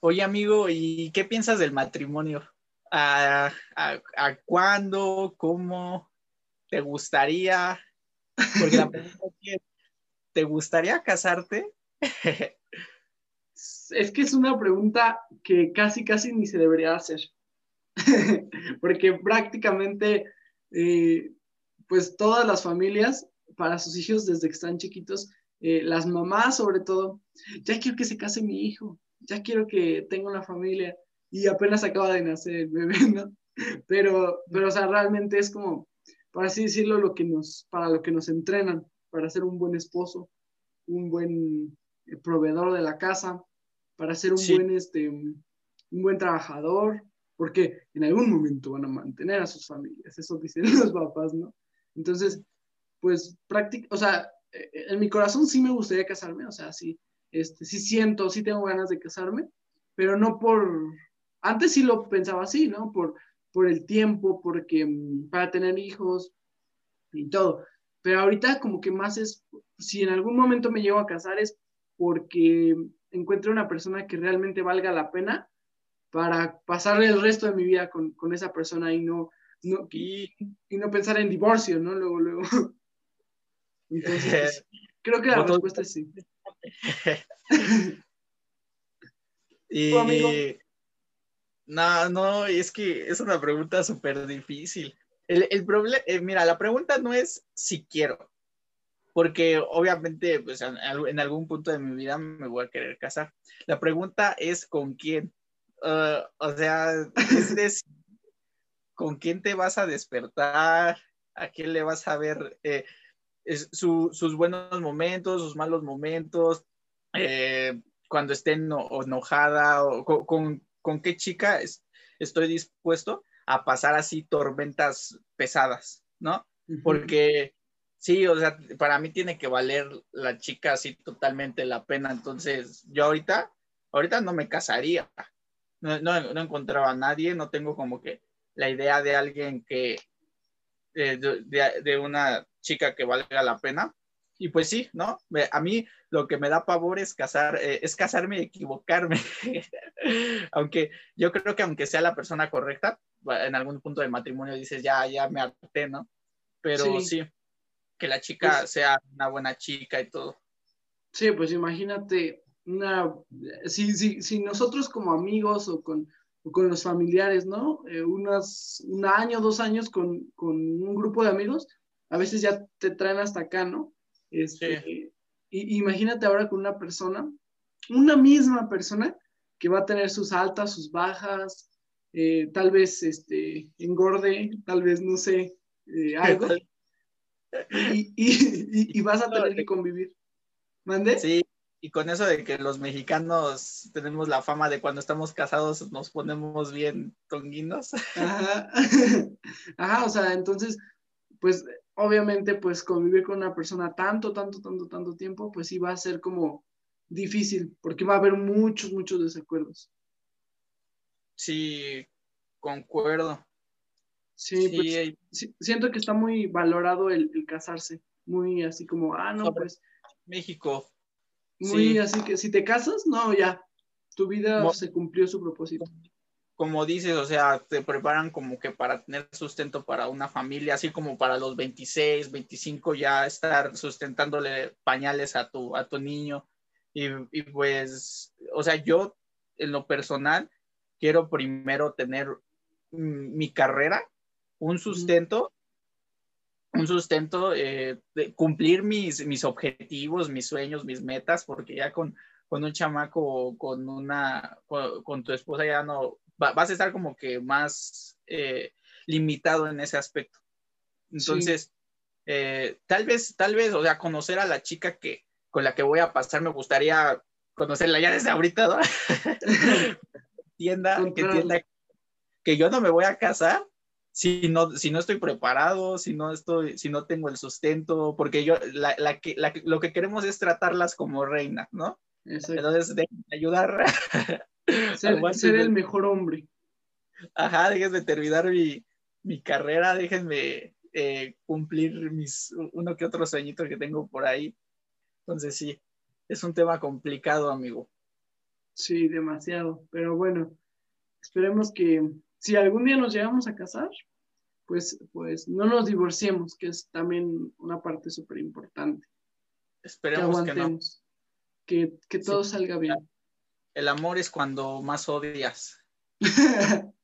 Oye, amigo, ¿y qué piensas del matrimonio? ¿A, cuándo? ¿Cómo? ¿Te gustaría? Porque la pregunta es, ¿te gustaría casarte? es que es una pregunta que casi, casi ni se debería hacer. Porque prácticamente, eh, pues todas las familias, para sus hijos desde que están chiquitos, eh, las mamás sobre todo, ya quiero que se case mi hijo, ya quiero que tenga una familia y apenas acaba de nacer el bebé, ¿no? Pero, pero o sea, realmente es como, para así decirlo, lo que nos, para lo que nos entrenan, para ser un buen esposo, un buen eh, proveedor de la casa, para ser un buen, este, un buen trabajador, porque en algún momento van a mantener a sus familias, eso dicen los papás, ¿no? Entonces, pues, práctica, o sea, eh, en mi corazón sí me gustaría casarme, o sea, sí, este, sí siento, sí tengo ganas de casarme, pero no por, antes sí lo pensaba así, ¿no? Por, por el tiempo, porque mm, para tener hijos y todo, pero ahorita como que más es, si en algún momento me llego a casar es porque encuentre una persona que realmente valga la pena para pasarle el resto de mi vida con, con esa persona y no, no y, no pensar en divorcio, ¿no? Luego, luego. Entonces, pues, creo que la respuesta es sí. y... amigo? No, no, es que es una pregunta súper difícil. El, el problema, eh, mira, la pregunta no es si quiero, porque obviamente pues, en, algún punto de mi vida me voy a querer casar. La pregunta es con quién. Uh, o sea, es con quién te vas a despertar, a quién le vas a ver eh, sus buenos momentos, sus malos momentos, eh, cuando esté enojada, o con, con, qué chica estoy dispuesto a pasar así tormentas pesadas, ¿no? Porque Sí, o sea, para mí tiene que valer la chica así totalmente la pena. Entonces, yo ahorita, ahorita no me casaría. No, no, encontraba a nadie, no tengo como que la idea de alguien que, eh, de, de, una chica que valga la pena. Y pues sí, ¿no? A mí lo que me da pavor es casar, eh, es casarme y equivocarme. aunque yo creo que aunque sea la persona correcta, en algún punto del matrimonio dices, ya, ya me harté, ¿no? Pero sí que la chica pues sea una buena chica y todo. Sí, pues imagínate, una, si, si, si nosotros como amigos o con, con los familiares, ¿no? Eh, unas, un año, dos años con, con, un grupo de amigos, a veces ya te traen hasta acá, ¿no? Este, y, imagínate ahora con una persona, una misma persona que va a tener sus altas, sus bajas, eh, tal vez este, engorde, tal vez, no sé, eh, algo y, vas a tener que convivir. ¿Mande? Sí, y con eso de que los mexicanos tenemos la fama de cuando estamos casados nos ponemos bien tonguinos. Ajá. Ajá, o sea, entonces, pues obviamente, pues convivir con una persona tanto, tanto, tanto, tanto tiempo, pues sí va a ser como difícil, porque va a haber muchos, muchos desacuerdos. Sí, concuerdo. Sí, pues, siento que está muy valorado el, casarse, muy así como, ah, no, pues. México. Muy así que si te casas, no, ya, tu vida se cumplió su propósito. Como dices, o sea, te preparan como que para tener sustento para una familia, así como para los 26, 25 ya estar sustentándole pañales a tu, a tu niño. Y, y pues, o sea, yo en lo personal quiero primero tener mi carrera un sustento, un sustento, eh, de cumplir mis, mis objetivos, mis sueños, mis metas, porque ya con, con un chamaco, con una, con, tu esposa ya no, vas a estar como que más eh, limitado en ese aspecto. Entonces, eh, tal vez, tal vez, o sea, conocer a la chica que, con la que voy a pasar, me gustaría conocerla ya desde ahorita, ¿no? tienda, que entienda que yo no me voy a casar, si no, si no estoy preparado, si no, estoy, si no tengo el sustento, porque yo, la, la, la, lo que queremos es tratarlas como reinas, ¿no? Entonces, déjenme ayudar. Ser, ser el mejor hombre. Ajá, déjenme terminar mi, mi carrera, déjenme eh, cumplir mis uno que otro sueñito que tengo por ahí. Entonces, sí, es un tema complicado, amigo. Sí, demasiado. Pero bueno, esperemos que si algún día nos llegamos a casar, pues, pues no nos divorciemos, que es también una parte súper importante. Esperemos que, no. Que, que todo salga bien. El amor es cuando más odias.